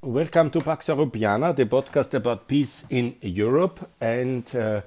Welcome to Pax Europiana, the podcast about peace in Europe. And uh,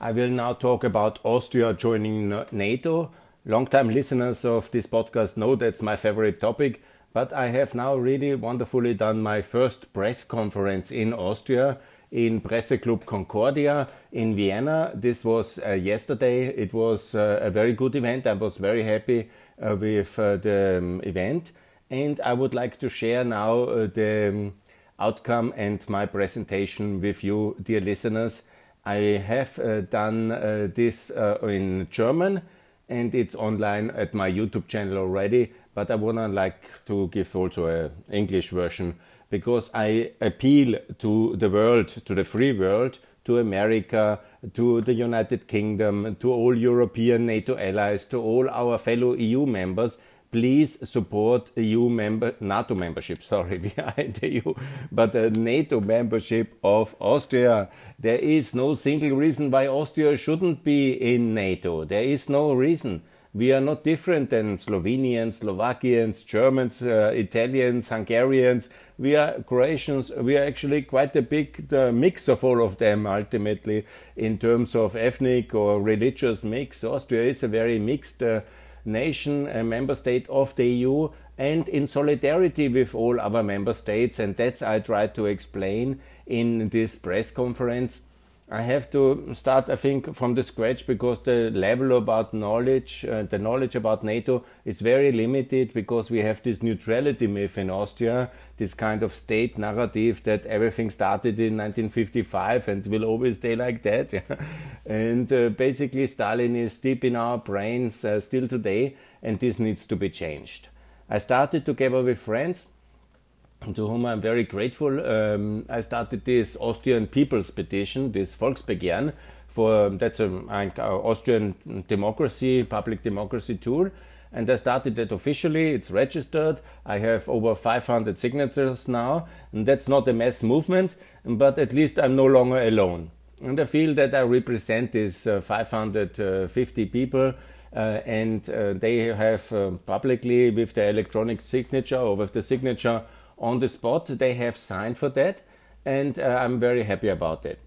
I will now talk about Austria joining NATO. Long-time listeners of this podcast know that's my favorite topic. But I have now really wonderfully done my first press conference in Austria in Presseclub Concordia in Vienna. This was uh, yesterday. It was uh, a very good event. I was very happy uh, with uh, the um, event and I would like to share now uh, the um, outcome and my presentation with you, dear listeners. I have uh, done uh, this uh, in German and it's online at my YouTube channel already, but I would like to give also an English version because I appeal to the world, to the free world, to America, to the United Kingdom, to all European NATO allies, to all our fellow EU members please support EU member NATO membership. Sorry, we are in the EU, but a NATO membership of Austria. There is no single reason why Austria shouldn't be in NATO. There is no reason. We are not different than Slovenians, Slovakians, Germans, uh, Italians, Hungarians. We are Croatians. We are actually quite a big uh, mix of all of them ultimately in terms of ethnic or religious mix. Austria is a very mixed uh, nation, a member state of the EU, and in solidarity with all other member states. And that's I tried to explain in this press conference. I have to start, I think, from the scratch because the level about knowledge, uh, the knowledge about NATO is very limited because we have this neutrality myth in Austria, this kind of state narrative that everything started in 1955 and will always stay like that. and uh, basically, Stalin is deep in our brains uh, still today, and this needs to be changed. I started together with friends to whom I'm very grateful. Um, I started this Austrian People's Petition, this Volksbegehren, for that's an Austrian democracy, public democracy tool. And I started that officially. It's registered. I have over 500 signatures now. And that's not a mass movement, but at least I'm no longer alone. And I feel that I represent these uh, 550 people. Uh, and uh, they have uh, publicly, with the electronic signature or with the signature on the spot. They have signed for that, and uh, I'm very happy about it.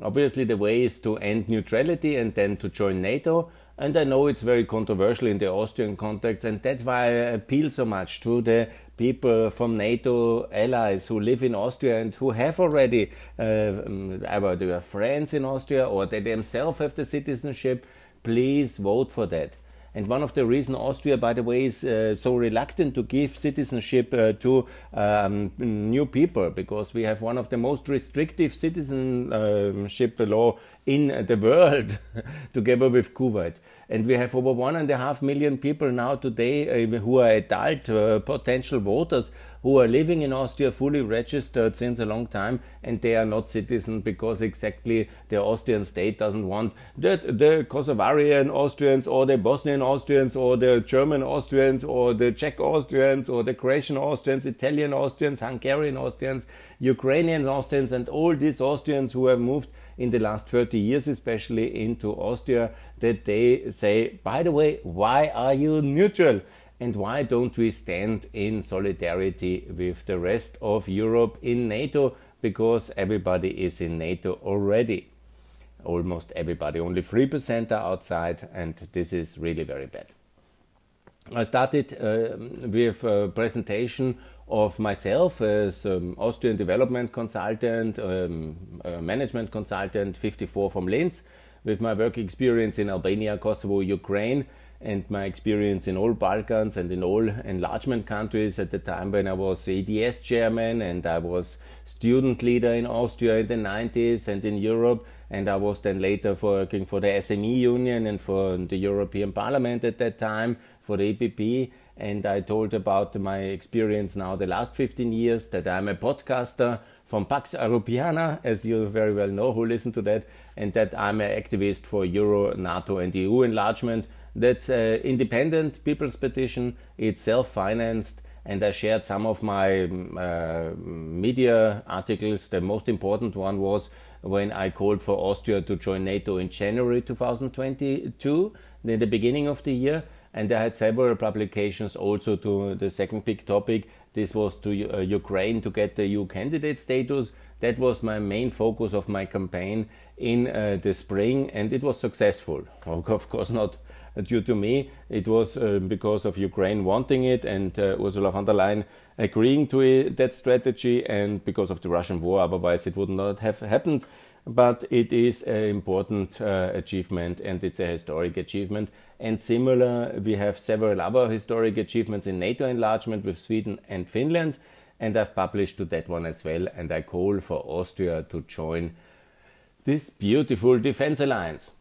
Obviously, the way is to end neutrality and then to join NATO. And I know it's very controversial in the Austrian context, and that's why I appeal so much to the people from NATO allies who live in Austria and who have already uh, um, either their friends in Austria or they themselves have the citizenship. Please vote for that. And one of the reasons Austria, by the way, is uh, so reluctant to give citizenship uh, to um, new people because we have one of the most restrictive citizenship law in the world, together with Kuwait. And we have over one and a half million people now today uh, who are adult uh, potential voters who are living in Austria fully registered since a long time and they are not citizens because exactly the Austrian state doesn't want that the Kosovarian Austrians or the Bosnian Austrians or the German Austrians or the Czech Austrians or the Croatian Austrians, Italian Austrians, Hungarian Austrians, Ukrainian Austrians and all these Austrians who have moved in the last 30 years, especially into Austria, that they say, by the way, why are you neutral? And why don't we stand in solidarity with the rest of Europe in NATO? Because everybody is in NATO already. Almost everybody. Only 3% are outside, and this is really very bad. I started uh, with a presentation of myself as um, Austrian development consultant, um, management consultant, 54 from Linz, with my work experience in Albania, Kosovo, Ukraine, and my experience in all Balkans and in all enlargement countries at the time when I was EDS chairman and I was student leader in Austria in the 90s and in Europe. And I was then later working for the SME Union and for the European Parliament at that time for the EPP. And I told about my experience now the last 15 years that I'm a podcaster from Pax Europiana, as you very well know who listen to that, and that I'm an activist for Euro, NATO, and EU enlargement that's an independent people's petition. It's self-financed, and I shared some of my uh, media articles. The most important one was when I called for Austria to join NATO in January 2022, in the beginning of the year. And I had several publications also to the second big topic, This was to uh, Ukraine to get the EU candidate status. That was my main focus of my campaign in uh, the spring, and it was successful. Of course, not due to me. It was uh, because of Ukraine wanting it and uh, Ursula von der Leyen agreeing to it, that strategy, and because of the Russian war. Otherwise, it would not have happened. But it is an important uh, achievement, and it's a historic achievement. And similar, we have several other historic achievements in NATO enlargement with Sweden and Finland. And I've published to that one as well. And I call for Austria to join this beautiful defense alliance.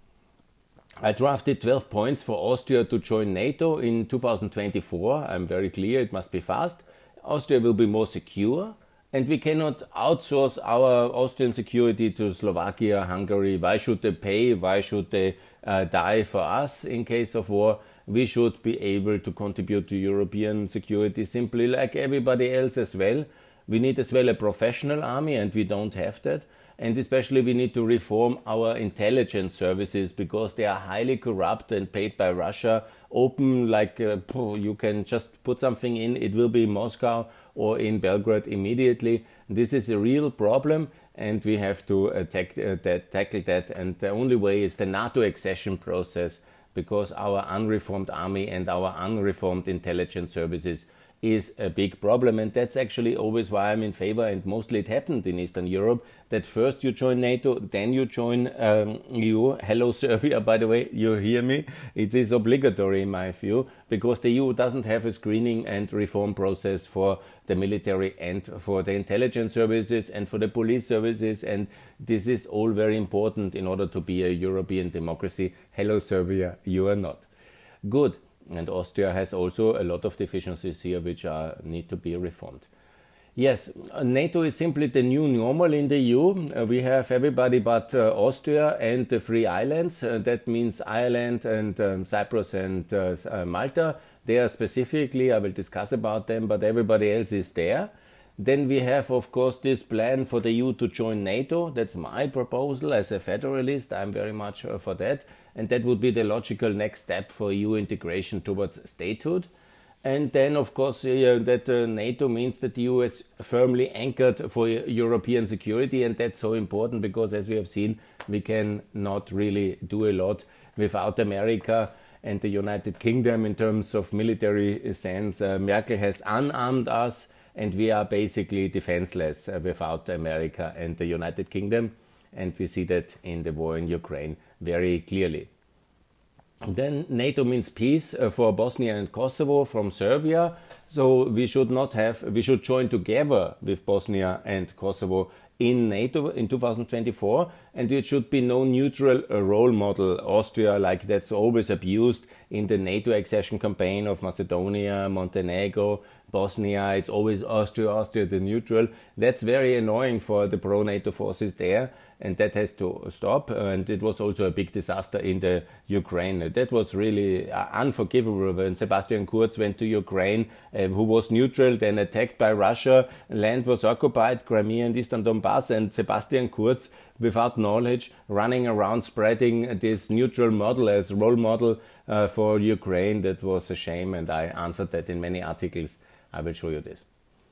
I drafted 12 points for Austria to join NATO in 2024. I'm very clear it must be fast. Austria will be more secure, and we cannot outsource our Austrian security to Slovakia, Hungary. Why should they pay? Why should they uh, die for us in case of war, we should be able to contribute to European security simply like everybody else as well. We need as well a professional army, and we don't have that. And especially, we need to reform our intelligence services because they are highly corrupt and paid by Russia. Open, like uh, you can just put something in, it will be in Moscow or in Belgrade immediately. This is a real problem, and we have to attack, uh, that, tackle that. And the only way is the NATO accession process because our unreformed army and our unreformed intelligence services is a big problem. And that's actually always why I'm in favor. And mostly it happened in Eastern Europe that first you join NATO, then you join um, EU. Hello, Serbia, by the way, you hear me? It is obligatory in my view because the EU doesn't have a screening and reform process for the military and for the intelligence services and for the police services. And this is all very important in order to be a European democracy. Hello, Serbia, you are not. Good and Austria has also a lot of deficiencies here which are, need to be reformed. Yes, NATO is simply the new normal in the EU. Uh, we have everybody but uh, Austria and the three islands. Uh, that means Ireland and um, Cyprus and uh, uh, Malta. They are specifically, I will discuss about them, but everybody else is there. Then we have, of course, this plan for the EU to join NATO. That's my proposal as a federalist. I'm very much uh, for that and that would be the logical next step for EU integration towards statehood. And then, of course, that uh, NATO means that the EU is firmly anchored for European security, and that's so important because, as we have seen, we can not really do a lot without America and the United Kingdom in terms of military sense. Uh, Merkel has unarmed us, and we are basically defenseless uh, without America and the United Kingdom and we see that in the war in Ukraine very clearly. Then NATO means peace uh, for Bosnia and Kosovo from Serbia. So we should not have, we should join together with Bosnia and Kosovo in NATO in 2024, and it should be no neutral uh, role model. Austria, like that's always abused in the NATO accession campaign of Macedonia, Montenegro, Bosnia. It's always Austria, Austria, the neutral. That's very annoying for the pro NATO forces there and that has to stop. And it was also a big disaster in the Ukraine. That was really uh, unforgivable when Sebastian Kurz went to Ukraine, uh, who was neutral, then attacked by Russia. Land was occupied, Crimea and Eastern Donbass, and Sebastian Kurz, without knowledge, running around spreading this neutral model as role model uh, for Ukraine. That was a shame, and I answered that in many articles. I will show you this.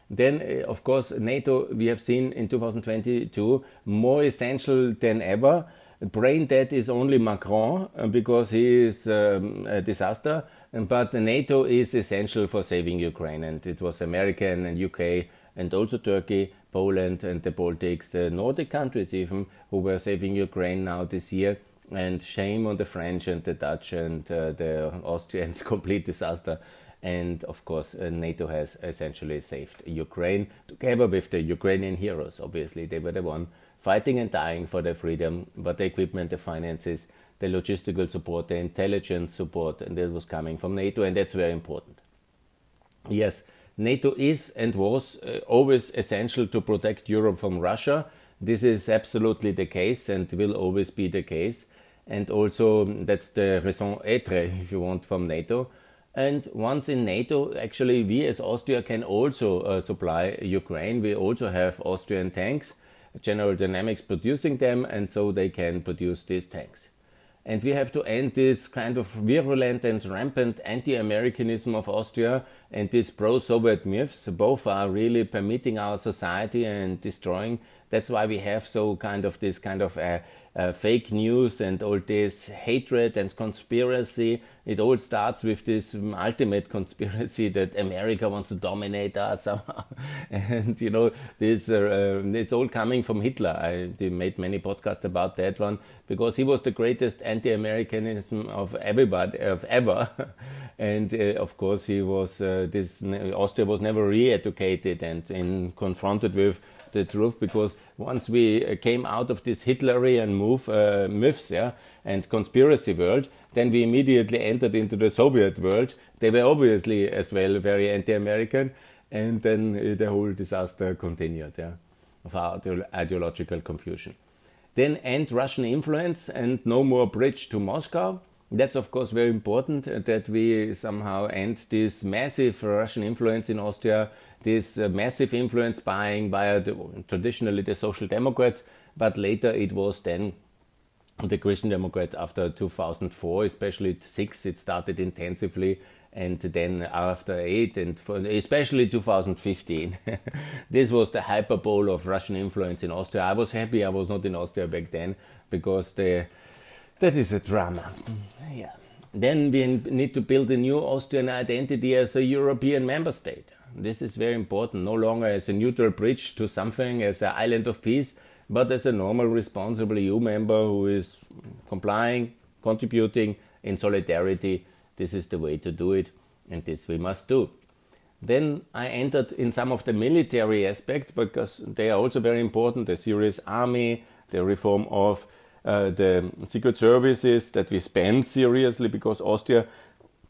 Then, uh, of course, NATO, we have seen in 2022, more essential than ever. Brain dead is only Macron uh, because he is um, a disaster, but NATO is essential for saving Ukraine. And it was American and UK and also Turkey, Poland, and the Baltics, the Nordic countries even, who were saving Ukraine now this year. And shame on the French and the Dutch and uh, the Austrians, complete disaster and of course, uh, NATO has essentially saved Ukraine together with the Ukrainian heroes. Obviously, they were the one fighting and dying for their freedom, but the equipment, the finances, the logistical support, the intelligence support, and that was coming from NATO, and that's very important. Yes, NATO is and was uh, always essential to protect Europe from Russia. This is absolutely the case and will always be the case. And also, that's the raison d'etre, if you want, from NATO. And once in NATO, actually, we as Austria can also uh, supply Ukraine. We also have Austrian tanks, General Dynamics producing them, and so they can produce these tanks. And we have to end this kind of virulent and rampant anti Americanism of Austria and these pro-Soviet myths, both are really permitting our society and destroying. That's why we have so kind of this kind of uh, uh, fake news and all this hatred and conspiracy. It all starts with this um, ultimate conspiracy that America wants to dominate us somehow. and, you know, this, uh, uh, it's all coming from Hitler. I made many podcasts about that one because he was the greatest anti-Americanism of everybody, of ever. and uh, of course he was, uh, this, Austria was never re-educated and in, confronted with the truth because once we uh, came out of this Hitlerian move, uh, myths yeah, and conspiracy world, then we immediately entered into the Soviet world. They were obviously as well very anti-American, and then uh, the whole disaster continued yeah, of our ideological confusion. Then end Russian influence and no more bridge to Moscow. That's of course very important that we somehow end this massive Russian influence in Austria this uh, massive influence buying via the, traditionally the Social Democrats, but later it was then the Christian Democrats after 2004, especially six, it started intensively, and then after eight, and especially 2015, this was the hyperbole of Russian influence in Austria. I was happy I was not in Austria back then because the that is a drama. Yeah. Then we need to build a new Austrian identity as a European member state. This is very important, no longer as a neutral bridge to something, as an island of peace, but as a normal, responsible EU member who is complying, contributing in solidarity. This is the way to do it, and this we must do. Then I entered in some of the military aspects because they are also very important the serious army, the reform of uh, the secret services that we spend seriously because Austria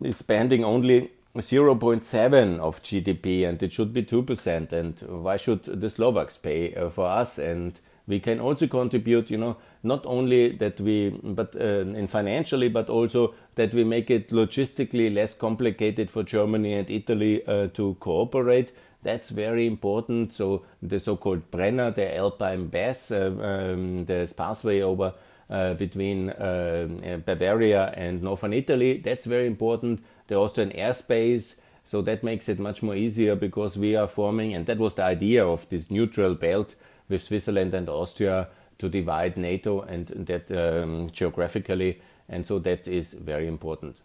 is spending only 0.7 of GDP and it should be 2%. And why should the Slovaks pay uh, for us? And we can also contribute, you know, not only that we, but uh, in financially, but also that we make it logistically less complicated for Germany and Italy uh, to cooperate. That's very important. So the so-called Brenner, the Alpine Pass, uh, um, the pathway over uh, between uh, Bavaria and northern Italy, that's very important the Austrian airspace. So that makes it much more easier because we are forming, and that was the idea of this neutral belt with Switzerland and Austria to divide NATO and that um, geographically, and so that is very important.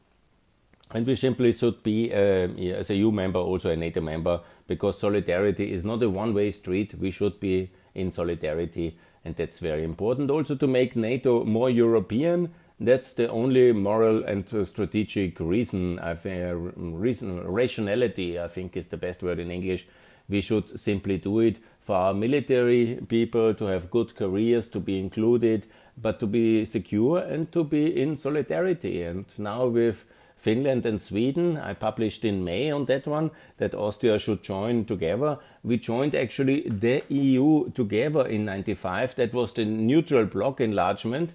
And we simply should be, uh, as a EU member, also a NATO member, because solidarity is not a one way street. We should be in solidarity, and that's very important. Also, to make NATO more European, that's the only moral and strategic reason, I think, reason, rationality, I think is the best word in English. We should simply do it for our military people to have good careers, to be included, but to be secure and to be in solidarity. And now with Finland and Sweden, I published in May on that one that Austria should join together. We joined actually the EU together in 95. That was the neutral bloc enlargement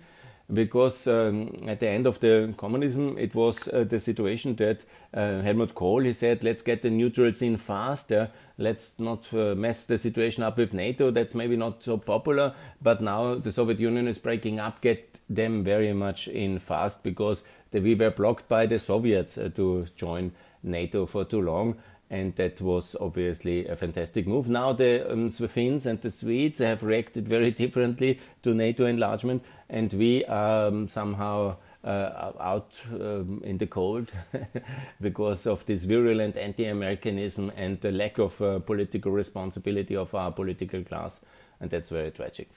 because um, at the end of the communism, it was uh, the situation that uh, Helmut Kohl he said, "Let's get the neutrals in faster. Let's not uh, mess the situation up with NATO. That's maybe not so popular, but now the Soviet Union is breaking up. Get them very much in fast because the, we were blocked by the Soviets uh, to join NATO for too long." and that was obviously a fantastic move. Now the um, Finns and the Swedes have reacted very differently to NATO enlargement, and we are um, somehow uh, out um, in the cold because of this virulent anti-Americanism and the lack of uh, political responsibility of our political class, and that's very tragic.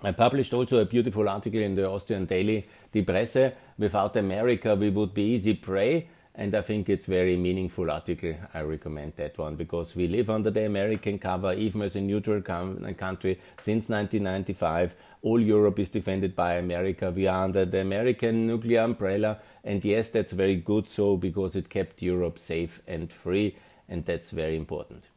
I published also a beautiful article in the Austrian daily Die Presse. Without America, we would be easy prey and I think it's very meaningful article. I recommend that one because we live under the American cover, even as a neutral country since 1995. All Europe is defended by America. We are under the American nuclear umbrella, and yes, that's very good. So because it kept Europe safe and free, and that's very important.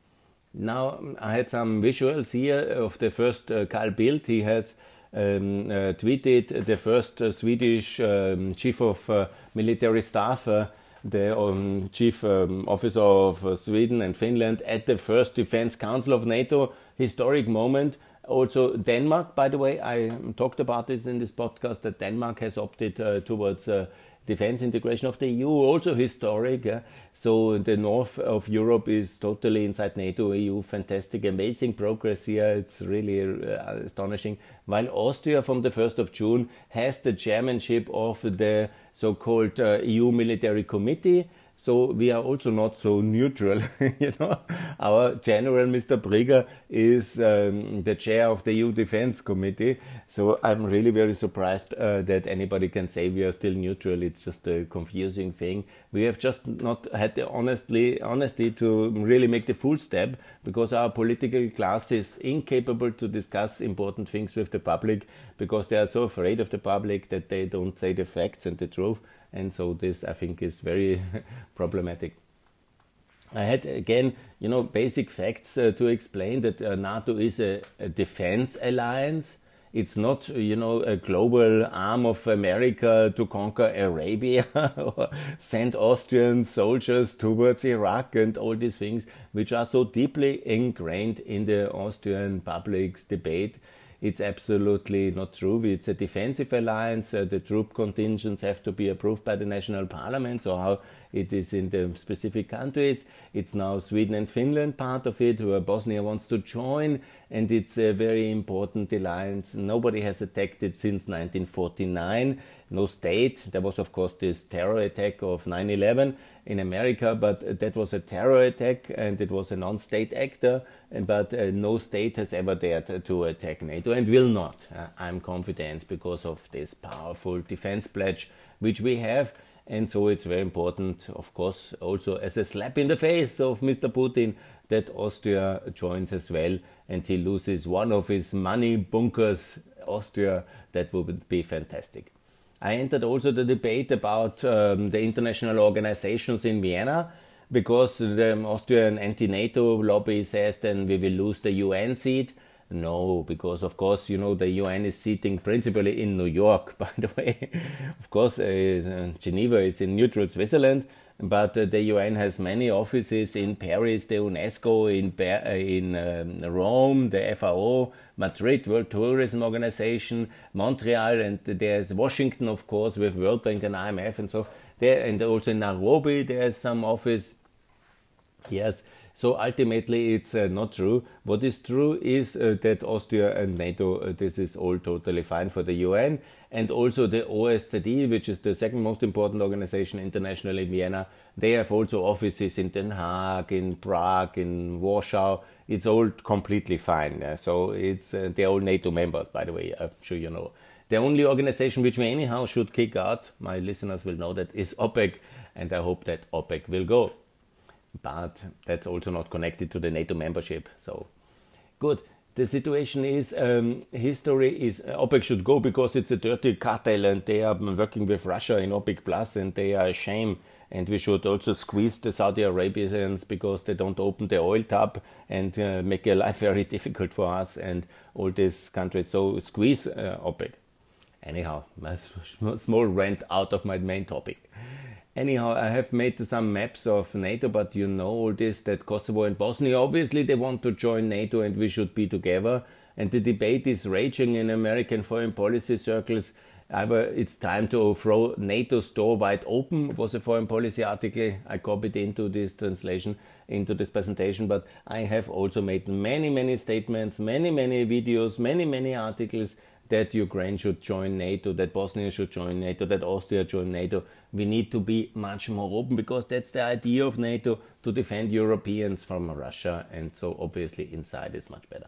Now I had some visuals here of the first uh, Carl Bildt. He has um, uh, tweeted the first uh, Swedish um, chief of uh, military staff uh, the um, chief um, officer of uh, Sweden and Finland at the first Defense Council of NATO. Historic moment. Also, Denmark, by the way, I talked about this in this podcast that Denmark has opted uh, towards uh, defense integration of the EU, also historic. So the north of Europe is totally inside NATO, EU, fantastic, amazing progress here. It's really uh, astonishing. While Austria, from the 1st of June, has the chairmanship of the so-called uh, EU Military Committee so we are also not so neutral. you know, our general, Mr. Brieger, is um, the chair of the EU Defense Committee. So I'm really very surprised uh, that anybody can say we are still neutral. It's just a confusing thing. We have just not had the honestly honesty to really make the full step because our political class is incapable to discuss important things with the public because they are so afraid of the public that they don't say the facts and the truth and so this I think is very problematic. I had again, you know, basic facts uh, to explain that uh, NATO is a, a, defense alliance. It's not, you know, a global arm of America to conquer Arabia or send Austrian soldiers towards Iraq and all these things, which are so deeply ingrained in the Austrian public's debate it's absolutely not true. It's a defensive alliance. Uh, the troop contingents have to be approved by the national parliament. So how it is in the specific countries. It's now Sweden and Finland part of it, where Bosnia wants to join, and it's a very important alliance. Nobody has attacked it since 1949. No state. There was, of course, this terror attack of 9 11 in America, but that was a terror attack and it was a non state actor. And but uh, no state has ever dared to attack NATO and will not. Uh, I'm confident because of this powerful defense pledge which we have and so it's very important, of course, also as a slap in the face of Mr. Putin that Austria joins as well and he loses one of his money bunkers, Austria. That would be fantastic. I entered also the debate about um, the international organizations in Vienna because the Austrian anti NATO lobby says then we will lose the UN seat. No, because of course, you know, the UN is sitting principally in New York, by the way. of course, uh, Geneva is in neutral Switzerland, but uh, the UN has many offices in Paris, the UNESCO, in, uh, in um, Rome, the FAO, Madrid, World Tourism Organization, Montreal, and there's Washington, of course, with World Bank and IMF, and so there, and also in Nairobi, there's some office. Yes, so ultimately, it's uh, not true. What is true is uh, that Austria and NATO, uh, this is all totally fine for the UN. And also the OSZE, which is the second most important organization internationally in Vienna, they have also offices in Den Haag, in Prague, in Warsaw. It's all completely fine. so it's uh, they're all NATO members, by the way. I'm sure you know. The only organization which we anyhow should kick out, my listeners will know that, is OPEC, and I hope that OPEC will go but that's also not connected to the NATO membership. So good. The situation is um, history is uh, OPEC should go because it's a dirty cartel and they are working with Russia in OPEC Plus and they are a shame. And we should also squeeze the Saudi Arabians because they don't open the oil tap and uh, make their life very difficult for us and all these countries. So squeeze uh, OPEC. Anyhow, small rant out of my main topic. Anyhow, I have made some maps of NATO, but you know all this that Kosovo and Bosnia obviously they want to join NATO and we should be together. And the debate is raging in American foreign policy circles. Either it's time to throw NATO's door wide open was a foreign policy article I copied into this translation, into this presentation. But I have also made many, many statements, many, many videos, many, many articles that Ukraine should join NATO, that Bosnia should join NATO, that Austria join NATO. We need to be much more open because that's the idea of NATO to defend Europeans from Russia, and so obviously inside it's much better.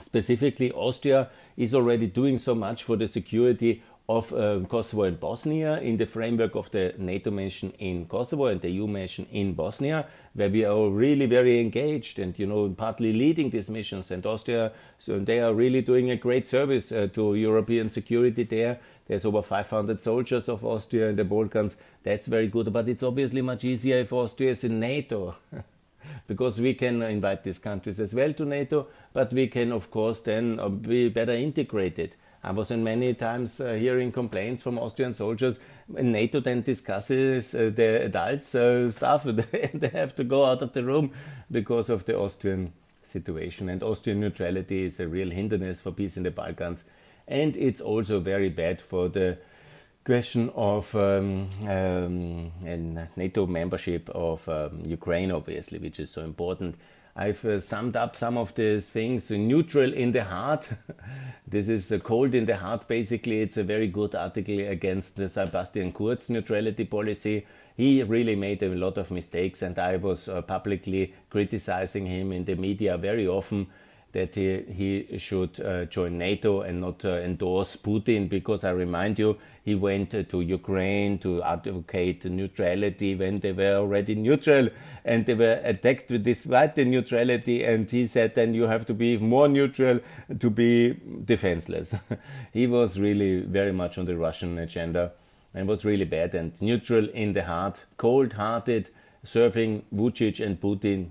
Specifically, Austria is already doing so much for the security of um, Kosovo and Bosnia in the framework of the NATO mission in Kosovo and the EU mission in Bosnia, where we are really very engaged and you know partly leading these missions. And Austria, so they are really doing a great service uh, to European security there. There's over 500 soldiers of Austria in the Balkans. That's very good, but it's obviously much easier if Austria is in NATO. because we can invite these countries as well to NATO, but we can, of course, then uh, be better integrated. I was in many times uh, hearing complaints from Austrian soldiers. NATO then discusses uh, the adults' uh, stuff, they have to go out of the room because of the Austrian situation. And Austrian neutrality is a real hindrance for peace in the Balkans. And it's also very bad for the question of um, um, NATO membership of um, Ukraine, obviously, which is so important. I've uh, summed up some of these things. Neutral in the heart. this is uh, cold in the heart. Basically, it's a very good article against the Sebastian Kurz neutrality policy. He really made a lot of mistakes, and I was uh, publicly criticizing him in the media very often that he, he should uh, join NATO and not uh, endorse Putin because I remind you, he went uh, to Ukraine to advocate neutrality when they were already neutral and they were attacked this white neutrality. And he said, then you have to be more neutral to be defenseless. he was really very much on the Russian agenda and was really bad and neutral in the heart, cold hearted, serving Vucic and Putin.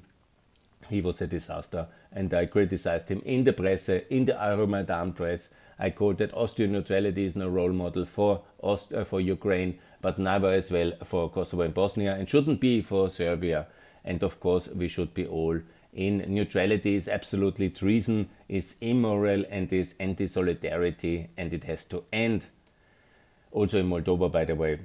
He was a disaster and I criticized him in the press, in the Euromaidan press. I that Austrian neutrality is no role model for Aust- uh, for Ukraine, but neither as well for Kosovo and Bosnia, and shouldn't be for Serbia. And of course, we should be all in. Neutrality is absolutely treason, is immoral, and is anti-solidarity, and it has to end. Also in Moldova, by the way,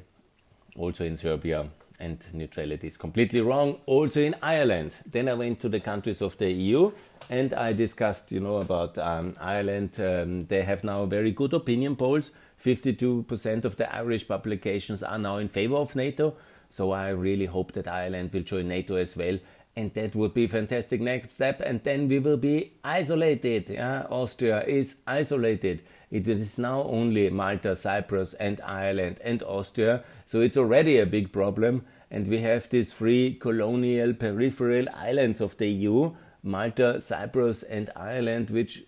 also in Serbia and neutrality is completely wrong. Also in Ireland. Then I went to the countries of the EU and I discussed, you know, about um, Ireland. Um, they have now very good opinion polls. 52% of the Irish publications are now in favor of NATO. So I really hope that Ireland will join NATO as well. And that would be a fantastic next step. And then we will be isolated. Yeah? Austria is isolated. It is now only Malta, Cyprus, and Ireland and Austria. So it's already a big problem. And we have these three colonial peripheral islands of the EU Malta, Cyprus, and Ireland, which,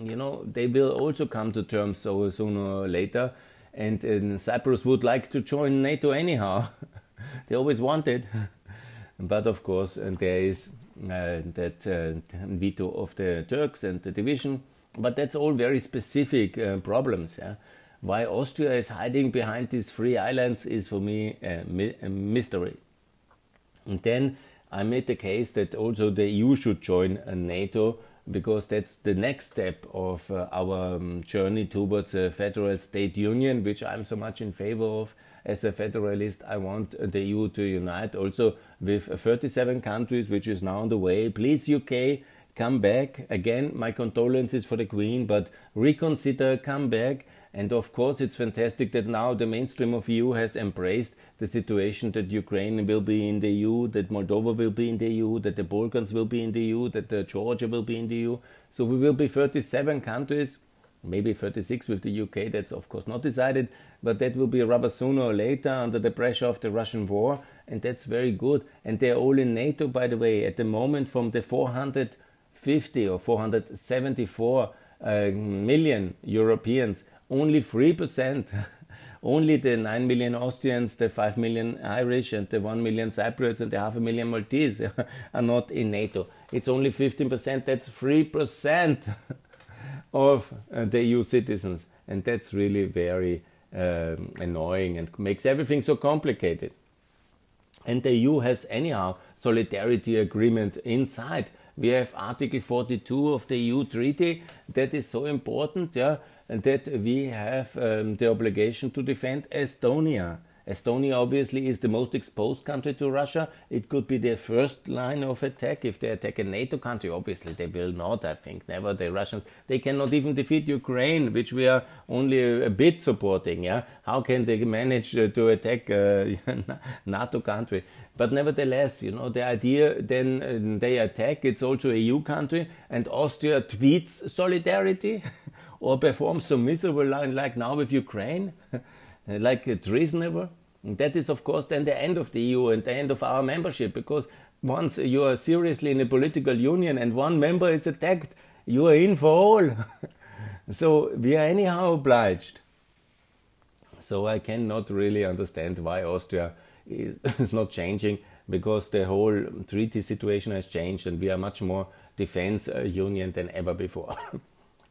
you know, they will also come to terms so sooner or later. And, Cyprus would like to join NATO anyhow. they always wanted. but of course, and there is uh, that uh, veto of the Turks and the division. But that's all very specific uh, problems. Yeah? Why Austria is hiding behind these three islands is for me a, mi- a mystery. And then I made the case that also the EU should join NATO because that's the next step of uh, our um, journey towards a federal state union, which I'm so much in favor of. As a federalist, I want the EU to unite also with 37 countries, which is now on the way. Please, UK, come back. Again, my condolences for the Queen, but reconsider, come back. And of course, it's fantastic that now the mainstream of EU has embraced the situation that Ukraine will be in the EU, that Moldova will be in the EU, that the Balkans will be in the EU, that the Georgia will be in the EU. So we will be 37 countries, maybe 36 with the UK. That's of course not decided, but that will be rather sooner or later under the pressure of the Russian war, and that's very good. And they're all in NATO, by the way, at the moment from the 450 or 474 uh, million Europeans only 3%, only the 9 million Austrians, the 5 million Irish, and the 1 million Cypriots, and the half a million Maltese are not in NATO. It's only 15%, that's 3% of uh, the EU citizens. And that's really very um, annoying and makes everything so complicated. And the EU has anyhow solidarity agreement inside. We have Article 42 of the EU Treaty that is so important. Yeah, that we have um, the obligation to defend Estonia. Estonia obviously is the most exposed country to Russia. It could be their first line of attack if they attack a NATO country. Obviously, they will not, I think. Never. The Russians, they cannot even defeat Ukraine, which we are only a, bit supporting. Yeah, how can they manage uh, to attack a NATO country? But nevertheless, you know, the idea then uh, they attack. It's also a EU country, and Austria tweets solidarity. or perform so miserable like now with Ukraine, like treasonable. And that is, of course, then the end of the EU and the end of our membership because once you are seriously in a political union and one member is attacked, you are in for all. so we are anyhow obliged. So I cannot really understand why Austria is not changing because the whole treaty situation has changed and we are much more defense uh, union than ever before.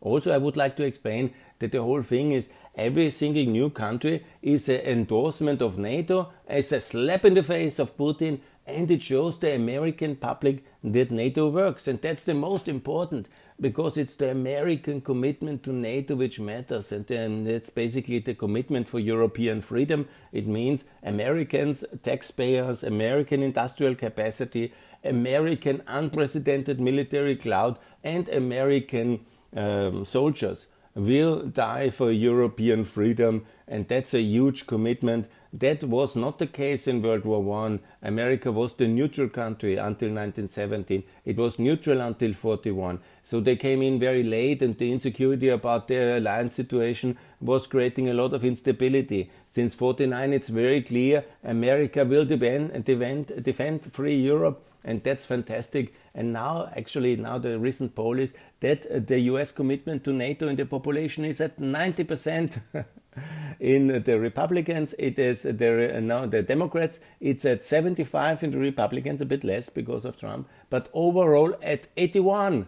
Also, I would like to explain that the whole thing is every single new country is an endorsement of NATO, as a slap in the face of Putin, and it shows the American public that NATO works. And that's the most important because it's the American commitment to NATO which matters. And then it's basically the commitment for European freedom. It means Americans, taxpayers, American industrial capacity, American unprecedented military cloud, and American um, soldiers will die for European freedom. And that's a huge commitment that was not the case in World War One. America was the neutral country until 1917. It was neutral until 41. So they came in very late, and the insecurity about their alliance situation was creating a lot of instability. Since 49, it's very clear America will defend, defend, defend free Europe, and that's fantastic. And now, actually, now the recent poll is that uh, the US commitment to NATO in the population is at 90 percent. in the Republicans, it is the, uh, now the Democrats, it's at 75 in the Republicans, a bit less because of Trump, but overall at 81.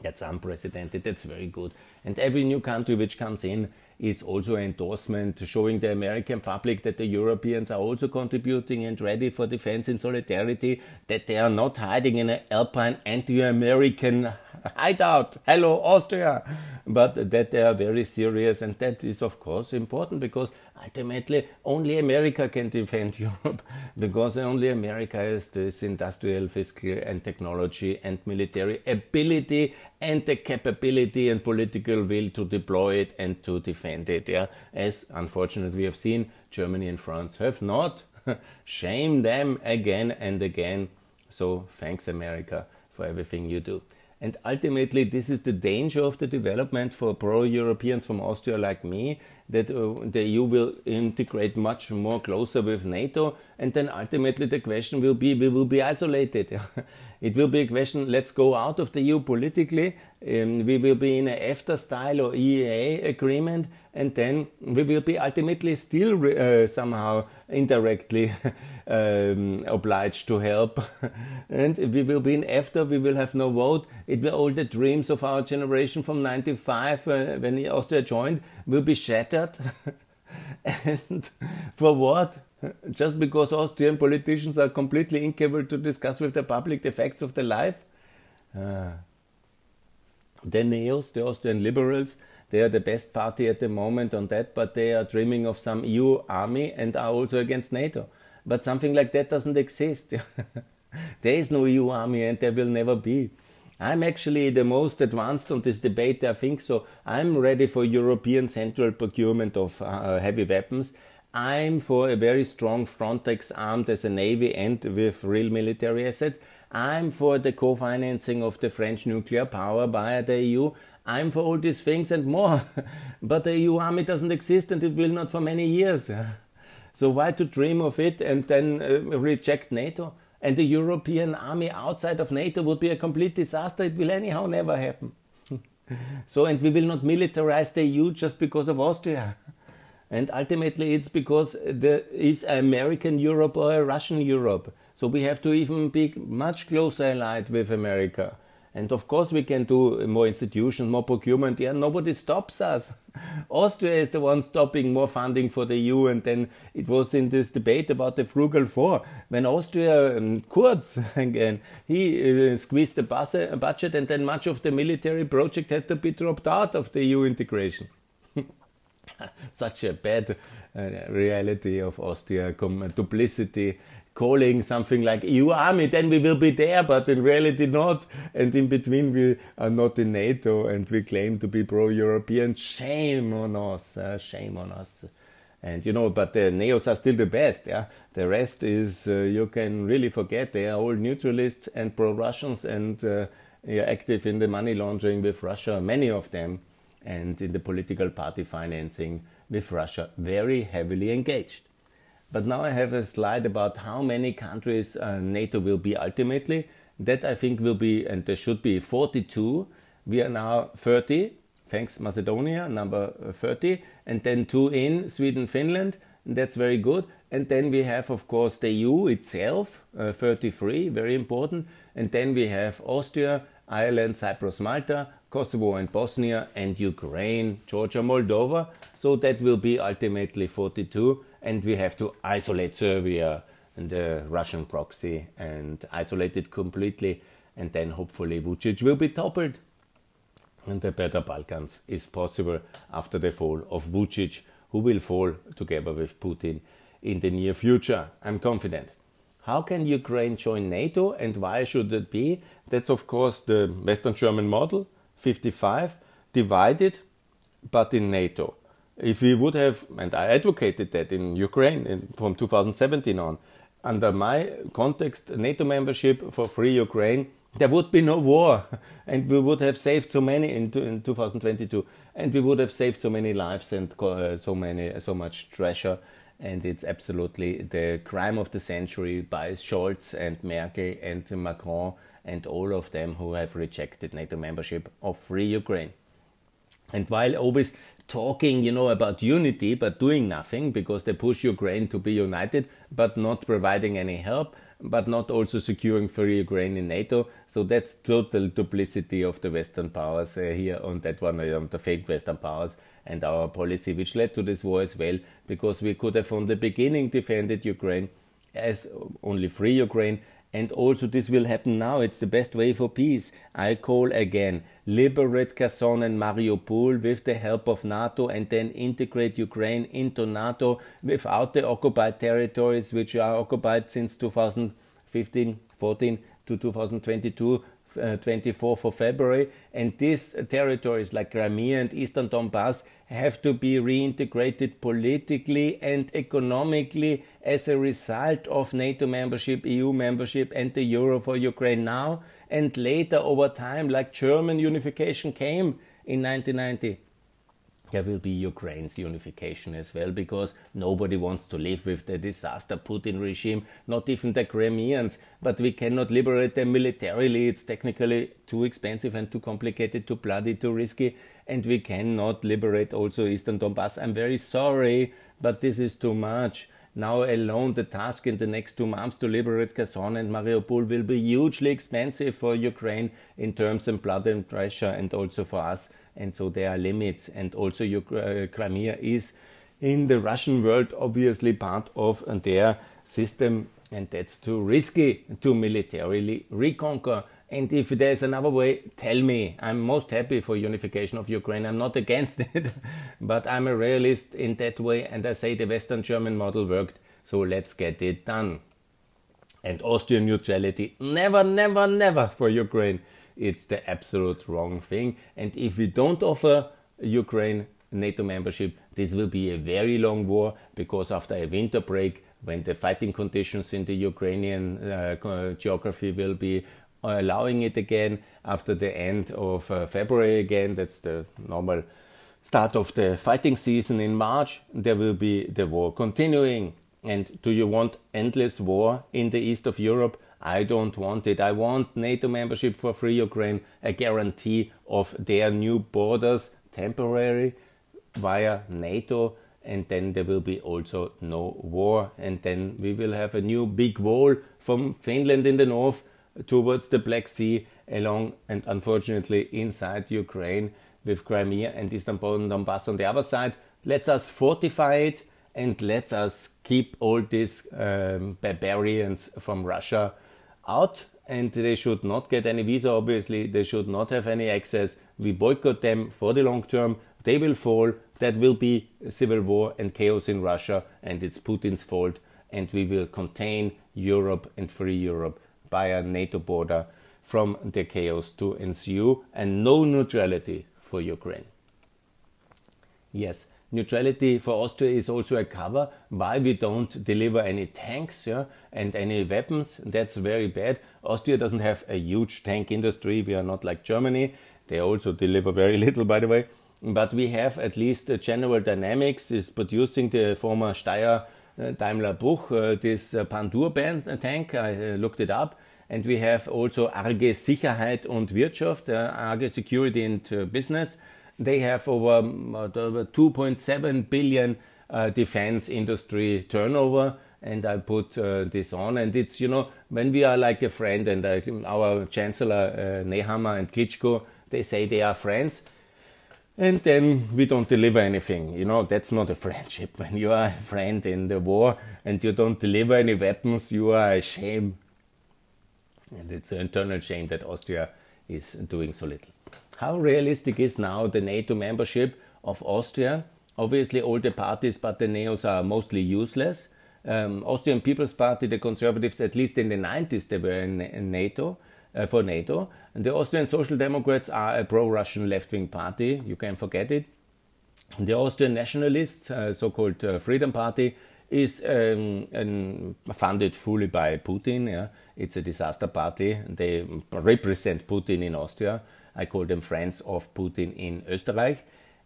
That's unprecedented. That's very good. And every new country which comes in is also an endorsement showing the American public that the Europeans are also contributing and ready for defense in solidarity, that they are not hiding in an alpine anti American hideout. Hello, Austria! But that they are very serious, and that is, of course, important because ultimately only America can defend Europe because only America has this industrial, fiscal, and technology and military ability and the capability and political will to deploy it and to defend it. Yeah, as unfortunately we have seen, Germany and France have not. Shame them again and again. So thanks, America, for everything you do. And ultimately, this is the danger of the development for pro Europeans from Austria like me that uh, the EU will integrate much more closer with NATO, and then ultimately the question will be we will be isolated. it will be a question let's go out of the EU politically, um, we will be in a EFTA style or EEA agreement, and then we will be ultimately still uh, somehow indirectly um, obliged to help. and we will be in EFTA, we will have no vote. It will all the dreams of our generation from 95 uh, when Austria joined will be shattered. and for what? Just because Austrian politicians are completely incapable to discuss with the public the facts of their life? Uh, the NEOs, the Austrian liberals, they are the best party at the moment on that, but they are dreaming of some EU army and are also against NATO. But something like that doesn't exist. there is no EU army and there will never be. I'm actually the most advanced on this debate, I think so. I'm ready for European central procurement of uh, heavy weapons. I'm for a very strong Frontex armed as a navy and with real military assets. I'm for the co-financing of the French nuclear power by the EU. I'm for all these things and more. but the EU army doesn't exist and it will not for many years. So why to dream of it and then uh, reject NATO? And the European army outside of NATO would be a complete disaster. It will anyhow never happen. so, and we will not militarize the EU just because of Austria. And ultimately, it's because there is American Europe or a Russian Europe. So we have to even be much closer allied with America. And of course, we can do more institutions, more procurement. Yeah, nobody stops us. Austria is the one stopping more funding for the EU. And then it was in this debate about the frugal four when Austria, um, Kurz again, he uh, squeezed the budget, and then much of the military project had to be dropped out of the EU integration. Such a bad uh, reality of Austria, duplicity calling something like EU army, then we will be there, but in reality not. And in between we are not in NATO and we claim to be pro-European. Shame on us, uh, shame on us. And you know, but the Neos are still the best. Yeah, the rest is uh, you can really forget. They are all neutralists and pro-Russians and uh, active in the money laundering with Russia. Many of them, and in the political party financing with Russia, very heavily engaged. But now I have a slide about how many countries uh, NATO will be ultimately. That I think will be, and there should be 42. We are now 30. Thanks, Macedonia, number 30. And then two in Sweden, Finland. That's very good. And then we have, of course, the EU itself, uh, 33, very important. And then we have Austria, Ireland, Cyprus, Malta, Kosovo and Bosnia, and Ukraine, Georgia, Moldova. So that will be ultimately 42 and we have to isolate Serbia, and the Russian proxy and isolate it completely. And then hopefully Vucic will be toppled. And the better Balkans is possible after the fall of Vucic, who will fall together with Putin in the near future. I'm confident. How can Ukraine join NATO and why should it be? That's of course the Western German model, 55, divided, but in NATO. If we would have, and I advocated that in Ukraine in, from 2017 on, under my context, NATO membership for free Ukraine, there would be no war, and we would have saved so many in, in 2022, and we would have saved so many lives and uh, so many, so much treasure. And it's absolutely the crime of the century by Scholz and Merkel and Macron and all of them who have rejected NATO membership of free Ukraine. And while always talking, you know, about unity but doing nothing because they push Ukraine to be united but not providing any help, but not also securing free Ukraine in NATO. So that's total duplicity of the Western powers uh, here on that one, uh, the fake Western powers and our policy, which led to this war as well, because we could have from the beginning defended Ukraine as only free Ukraine. And also, this will happen now. It's the best way for peace. I call again liberate Kherson and Mariupol with the help of NATO and then integrate Ukraine into NATO without the occupied territories, which are occupied since 2015 14 to 2022 uh, 24 for February, and these territories like Crimea and Eastern Donbass have to be reintegrated politically and economically as a result of NATO membership, EU membership, and the euro for Ukraine now and later over time, like German unification came in 1990 there will be Ukraine's unification as well because nobody wants to live with the disaster Putin regime, not even the Crimeans. But we cannot liberate them militarily. It's technically too expensive and too complicated, too bloody, too risky. And we cannot liberate also Eastern Donbass. I'm very sorry, but this is too much. Now alone the task in the next two months to liberate Kherson and Mariupol will be hugely expensive for Ukraine in terms of blood and pressure and also for us and so there are limits. And also, uh, Crimea is in the Russian world obviously part of their system, and that's too risky to militarily reconquer. And if there's another way, tell me. I'm most happy for unification of Ukraine. I'm not against it, but I'm a realist in that way, and I say the Western German model worked, so let's get it done. And Austrian neutrality, never, never, never for Ukraine it's the absolute wrong thing. And if we don't offer Ukraine NATO membership, this will be a very long war because after a winter break, when the fighting conditions in the Ukrainian uh, geography will be allowing it again after the end of uh, February again, that's the normal start of the fighting season in March, there will be the war continuing. And do you want endless war in the east of Europe? I don't want it. I want NATO membership for free Ukraine, a guarantee of their new borders, temporary, via NATO, and then there will be also no war. And then we will have a new big wall from Finland in the north towards the Black Sea, along and unfortunately inside Ukraine with Crimea and Istanbul and Donbass on the other side. Let us fortify it and let us keep all these um, barbarians from Russia out and they should not get any visa, obviously. They should not have any access. We boycott them for the long term. They will fall. That will be civil war and chaos in Russia, and it's Putin's fault. And we will contain Europe and free Europe by a NATO border from the chaos to ensue, and no neutrality for Ukraine. Yes, neutrality for Austria is also a cover why we don't deliver any tanks yeah, and any weapons. That's very bad. Austria doesn't have a huge tank industry. We are not like Germany. They also deliver very little, by the way. But we have at least uh, General Dynamics is producing the former Steyr Daimler Puch, this uh, Pandur band tank. I looked it up. And we have also Arge Sicherheit und Wirtschaft, Arge Security and Business they have over, uh, 2.7 billion defense industry turnover and I put uh, this on. And it's, you know, when we are like a friend, and uh, our Chancellor uh, Nehammer and Klitschko, they say they are friends. And then we don't deliver anything. You know, that's not a friendship. When you are a friend in the war and you don't deliver any weapons, you are a shame. And it's an internal shame that Austria is doing so little. How realistic is now the NATO membership of Austria? Obviously, all the parties but the NEOS are mostly useless. Um, Austrian People's Party, the Conservatives, at least in the 90s, they were in, in NATO for NATO. And the Austrian Social Democrats are a pro-Russian left-wing party. You can forget it. The Austrian Nationalists, uh, so-called uh, Freedom Party, is um, funded fully by Putin. Yeah? It's a disaster party. They represent Putin in Austria. I call them friends of Putin in Österreich.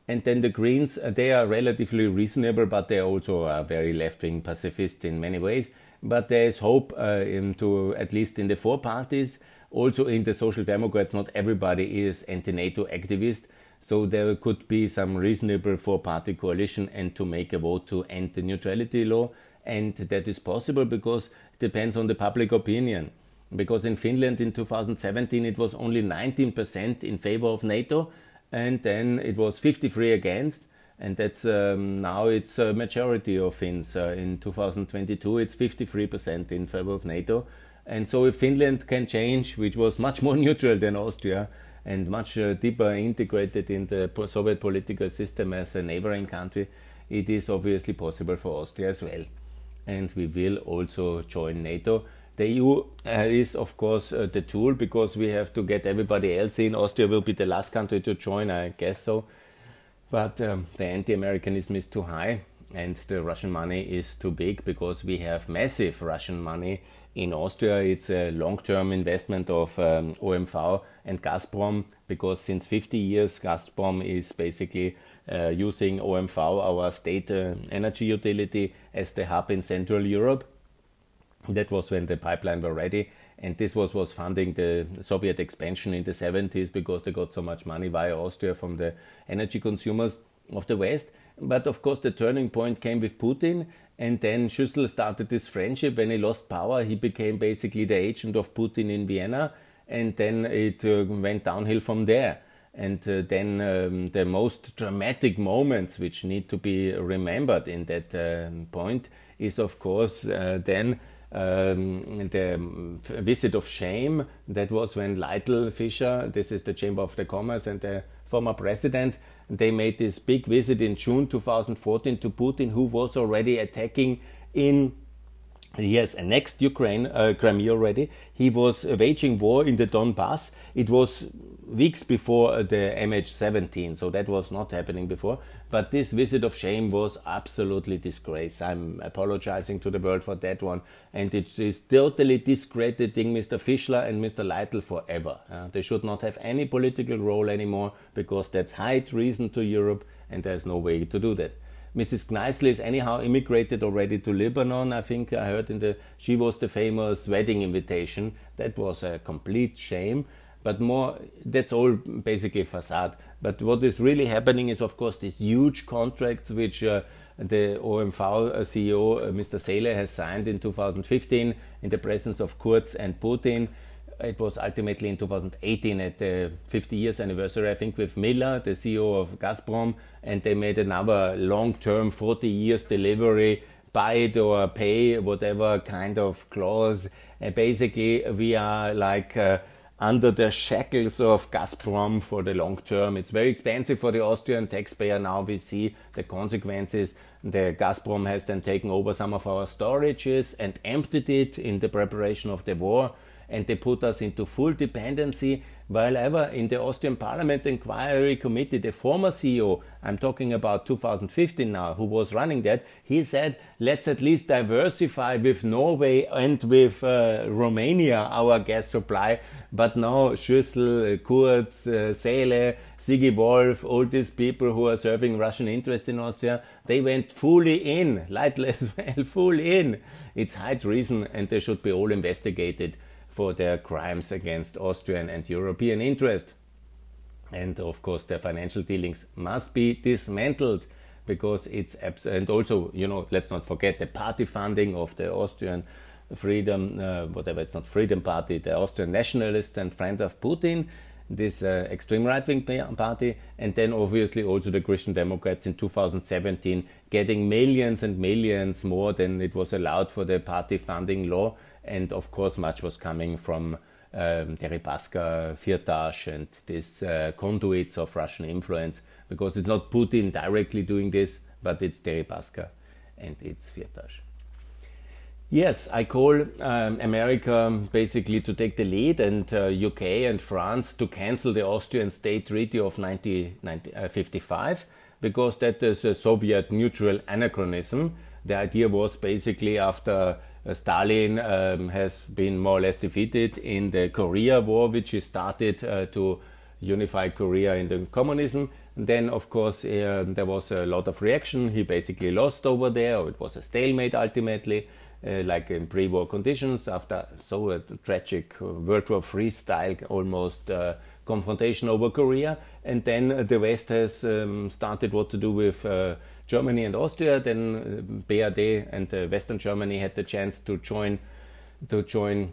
And then the Greens, uh, they are relatively reasonable, but they also are very left-wing pacifists in many ways. But there is hope uh, into at least in the four parties also in the Social Democrats, not everybody is anti-NATO activist. So there could be some reasonable four-party coalition and to make a vote to end the neutrality law. And that is possible because it depends on the public opinion. Because in Finland in 2017 it was only 19% in favor of NATO, and then it was 53 against, and that's um, now it's a majority of Finns. Uh, in 2022 it's 53% in favor of NATO, and so if Finland can change, which was much more neutral than Austria and much uh, deeper integrated in the Soviet political system as a neighboring country, it is obviously possible for Austria as well. And we will also join NATO. The EU uh, is, of course, uh, the tool because we have to get everybody else in. Austria will be the last country to join, I guess so. But um, the anti Americanism is too high and the Russian money is too big because we have massive Russian money in Austria, it's a long-term investment of um, OMV and Gazprom because since 50 years, Gazprom is basically uh, using OMV, our state uh, energy utility, as the hub in Central Europe. That was when the pipeline were ready, and this was was funding the Soviet expansion in the 70s because they got so much money via Austria from the energy consumers of the West. But of course, the turning point came with Putin, and then Schüssel started this friendship. When he lost power, he became basically the agent of Putin in Vienna, and then it uh, went downhill from there. And uh, then um, the most dramatic moments which need to be remembered in that uh, point is, of course, uh, then um, the visit of shame. That was when Leitl Fischer, this is the Chamber of the Commerce, and the former president, they made this big visit in June 2014 to Putin, who was already attacking in he has annexed Ukraine, uh, Crimea already. He was waging war in the Donbass. It was weeks before the MH17, so that was not happening before. But this visit of shame was absolutely disgrace. I'm apologizing to the world for that one, and it is totally discrediting Mr. Fischler and Mr. Leitl forever. Uh, they should not have any political role anymore because that's high treason to Europe, and there's no way to do that. Mrs. Kneißl is anyhow immigrated already to Lebanon. I think I heard in the she was the famous wedding invitation. That was a complete shame. But more, that's all basically facade. But what is really happening is, of course, these huge contracts which uh, the OMV uh, CEO, uh, Mr. Seele, has signed in 2015 in the presence of Kurz and Putin it was ultimately in 2018 at the 50 years anniversary, I think, with Miller, the CEO of Gazprom, and they made another long term 40 years delivery, buy it or pay, whatever kind of clause. And basically, we are like uh, under the shackles of Gazprom for the long term. It's very expensive for the Austrian taxpayer. Now we see the consequences. The Gazprom has then taken over some of our storages and emptied it in the preparation of the war and they put us into full dependency. While ever in the Austrian Parliament Inquiry Committee, the former CEO, I'm talking about 2015 now, who was running that, he said, let's at least diversify with Norway and with uh, Romania our gas supply. But now Schüssel, Kurz, uh, Seele, Sigi Wolf, all these people who are serving Russian interests in Austria, they went fully in, Leitl as well, fully in. It's high treason and they should be all investigated for their crimes against Austrian and European interest. And of course, their financial dealings must be dismantled because it's abs- and also you know let's not forget the party funding of the Austrian Freedom, uh, whatever it's not Freedom Party, the Austrian Nationalists and friend of Putin. this uh, extreme right wing party, and then obviously also the Christian Democrats in 2017 getting millions and millions more than it was allowed for the party funding law. And of course, much was coming from um, Deripaska, Firtash, and these uh, conduits of Russian influence, because it's not Putin directly doing this, but it's Deripaska and it's Firtash. Yes, I call um, America basically to take the lead and uh, UK and France to cancel the Austrian State Treaty of 1955 uh, because that is a Soviet neutral anachronism. The idea was basically after Stalin um, has been more or less defeated in the Korea War, which he started uh, to unify Korea in the communism. And then, of course, uh, there was a lot of reaction. He basically lost over there, it was a stalemate ultimately uh, like in pre-war conditions after so a tragic uh, World War III style almost uh, confrontation over Korea, and then the West has um, started what to do with uh, Germany and Austria. Then uh, BRD and uh, Western Germany had the chance to join to join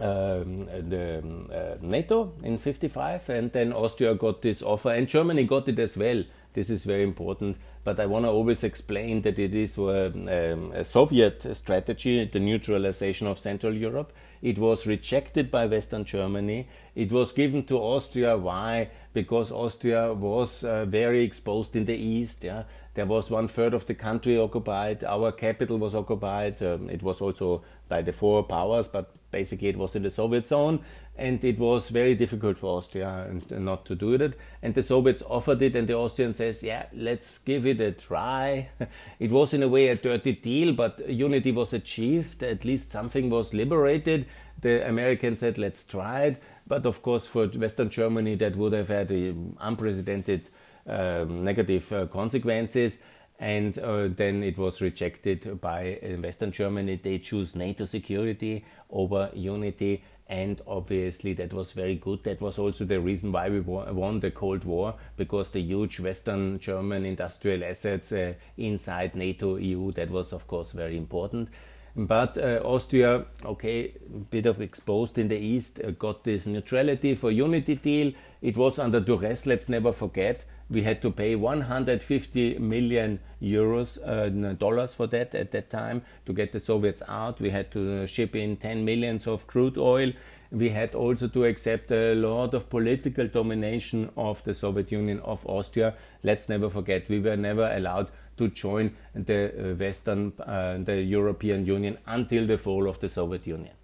um, the uh, NATO in 55 and then Austria got this offer and Germany got it as well this is very important but I want to always explain that it is uh, um, a Soviet strategy, the neutralization of Central Europe. It was rejected by Western Germany. It was given to Austria. Why? Because Austria was uh, very exposed in the east. Yeah? There was one third of the country occupied. Our capital was occupied. Um, it was also by the four powers, but basically it was in the Soviet zone and it was very difficult for Austria not to do it. And the Soviets offered it, and the Austrian says, "Yeah, let's give it a try." it was in a way a dirty deal, but unity was achieved. At least something was liberated. The Americans said, "Let's try it." But of course, for Western Germany, that would have had an unprecedented um, negative uh, consequences and uh, then it was rejected by uh, Western Germany. They choose NATO security over unity, and obviously that was very good. That was also the reason why we won the Cold War because the huge Western German industrial assets uh, inside NATO EU that was of course very important. But uh, Austria, okay, bit of exposed in the east, uh, got this neutrality for unity deal. It was under duress. Let's never forget we had to pay 150 million euros uh, dollars for that at that time to get the Soviets out. We had to ship in 10 millions of crude oil. We had also to accept a lot of political domination of the Soviet Union of Austria. Let's never forget, we were never allowed to join the uh, Western, uh, the European Union until the fall of the Soviet Union.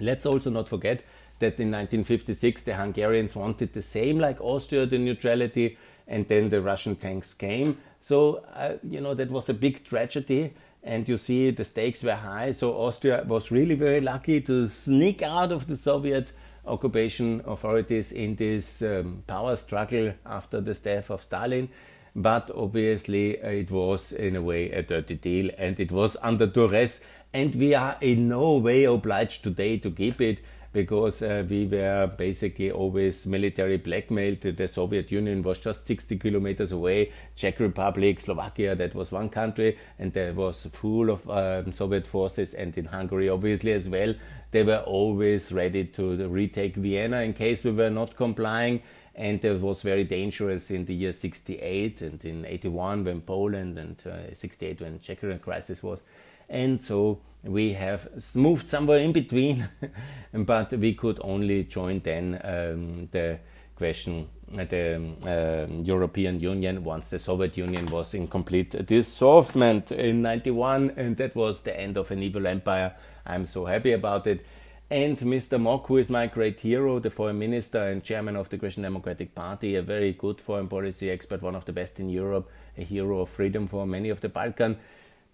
Let's also not forget that in 1956 the Hungarians wanted the same like Austria, the neutrality, and then the Russian tanks came. So, uh, you know, that was a big tragedy. And you see, the stakes were high. So, Austria was really very lucky to sneak out of the Soviet occupation authorities in this um, power struggle after the death of Stalin. But obviously, uh, it was in a way a dirty deal and it was under duress. And we are in no way obliged today to keep it because uh, we were basically always military blackmailed. The Soviet Union was just 60 kilometers away. Czech Republic, Slovakia, that was one country, and there was full of um, Soviet forces, and in Hungary, obviously, as well. They were always ready to retake Vienna in case we were not complying. And it was very dangerous in the year 68 and in 81 when Poland and uh, 68 when Czech crisis was. And so we have moved somewhere in between, but we could only join then um, the question the um, European Union once the Soviet Union was in complete dissolvement in 91 and that was the end of an evil empire. I'm so happy about it. And Mr. Mock, who is my great hero, the foreign minister and chairman of the Christian Democratic Party, a very good foreign policy expert, one of the best in Europe, a hero of freedom for many of the Balkan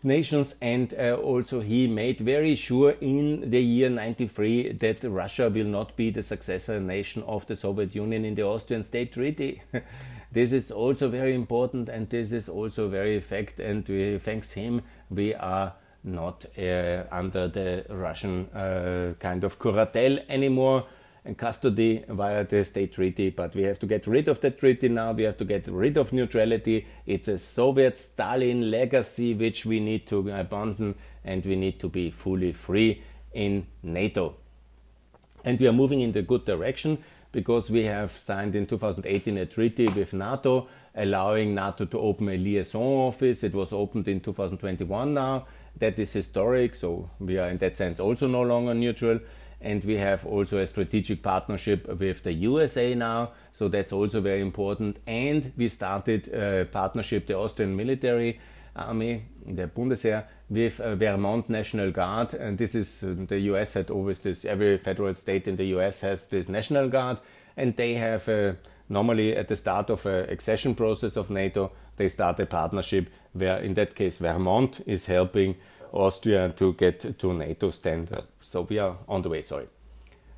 nations and uh, also he made very sure in the year 93 that Russia will not be the successor nation of the Soviet Union in the Austrian State Treaty. this is also very important and this is also very fact and we, thanks him we are not uh, under the Russian uh, kind of curatelle anymore and custody via the state treaty, but we have to get rid of that treaty now. We have to get rid of neutrality. It's a Soviet Stalin legacy which we need to abandon, and we need to be fully free in NATO. And we are moving in the good direction. because we have signed in 2018 a treaty with NATO allowing NATO to open a liaison office. It was opened in 2021 now. That is historic, so we are in that sense also no longer neutral. And we have also a strategic partnership with the USA now, so that's also very important. And we started a partnership, the Austrian military army, the Bundesheer, with uh, Vermont National Guard. And this is uh, the US had always this, every federal state in the US has this National Guard, and they have uh, normally at the start of an accession process of NATO, they start a partnership where, in that case, Vermont is helping Austria to get to NATO standard. So we are on the way. Sorry.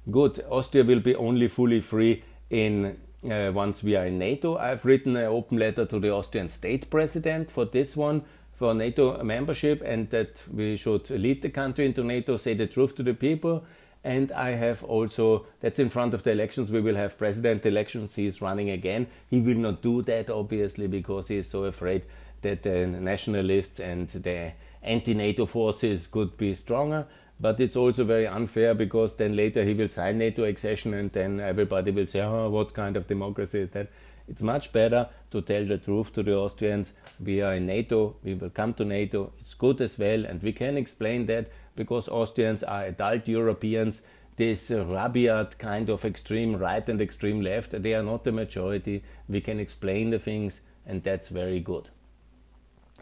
Good. Austria will be only fully free in uh, once we are in NATO. I've written an open letter to the Austrian state president for this one for NATO membership and that we should lead the country into NATO, say the truth to the people. And I have also, that's in front of the elections, we will have president elections. He is running again. He will not do that, obviously, because he is so afraid that the nationalists and the anti NATO forces could be stronger. But it's also very unfair because then later he will sign NATO accession and then everybody will say, oh, what kind of democracy is that? It's much better to tell the truth to the Austrians. We are in NATO, we will come to NATO. It's good as well, and we can explain that because Austrians are adult Europeans. This rabiat kind of extreme right and extreme left, they are not the majority. We can explain the things, and that's very good.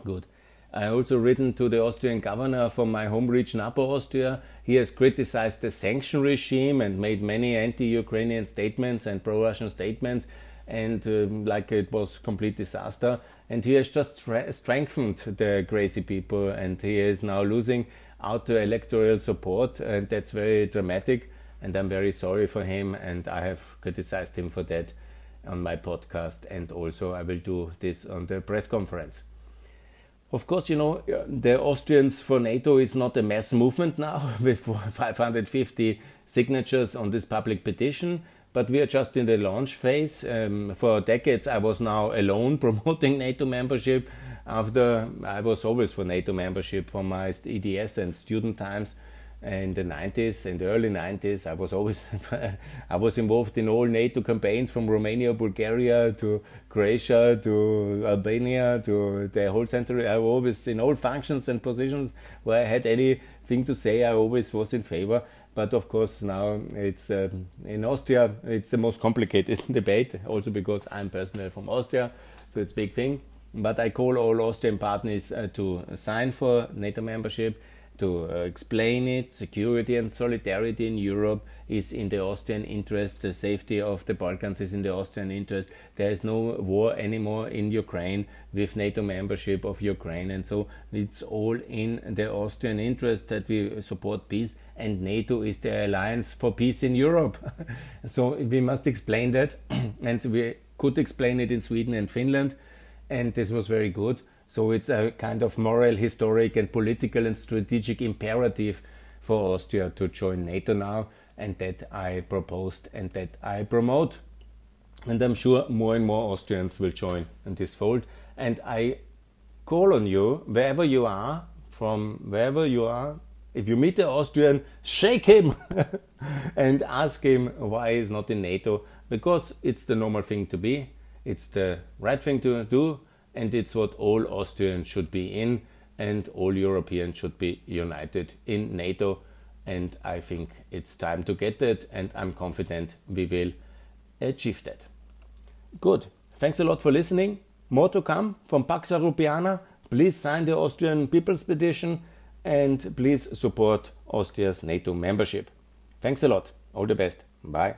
Good. I also written to the Austrian governor from my home region, Upper Austria. He has criticized the sanction regime and made many anti-Ukrainian statements and pro-Russian statements, and um, like it was complete disaster. And he has just strengthened the crazy people, and he is now losing out to electoral support, and that's very dramatic. And I'm very sorry for him, and I have criticized him for that on my podcast, and also I will do this on the press conference. Of course, you know, the Austrians for NATO is not a mass movement now with 550 signatures on this public petition, but we are just in the launch phase. Um, for decades, I was now alone promoting NATO membership after I was always for NATO membership from my EDS and student times in the 90s, in the early 90s, I was always I was involved in all NATO campaigns from Romania, Bulgaria to Croatia to Albania to the whole century. I was always in all functions and positions where I had anything to say. I always was in favor. But of course, now it's uh, in Austria. It's the most complicated debate, also because I'm personally from Austria, so it's a big thing. But I call all Austrian partners uh, to sign for NATO membership, to uh, explain it. Security and solidarity in Europe is in the Austrian interest. The safety of the Balkans is in the Austrian interest. There is no war anymore in Ukraine with NATO membership of Ukraine. And so it's all in the Austrian interest that we support peace. And NATO is the alliance for peace in Europe. so we must explain that. and we could explain it in Sweden and Finland and this was very good. So it's a kind of moral, historic, and political and strategic imperative for Austria to join NATO now, and that I proposed and that I promote. And I'm sure more and more Austrians will join in this fold. And I call on you, wherever you are, from wherever you are, if you meet an Austrian, shake him and ask him why he's not in NATO, because it's the normal thing to be. It's the right thing to do, and it's what all Austrians should be in, and all Europeans should be united in NATO. And I think it's time to get that, and I'm confident we will achieve that. Good. Thanks a lot for listening. More to come from Pax Europiana. Please sign the Austrian People's Petition and please support Austria's NATO membership. Thanks a lot. All the best. Bye.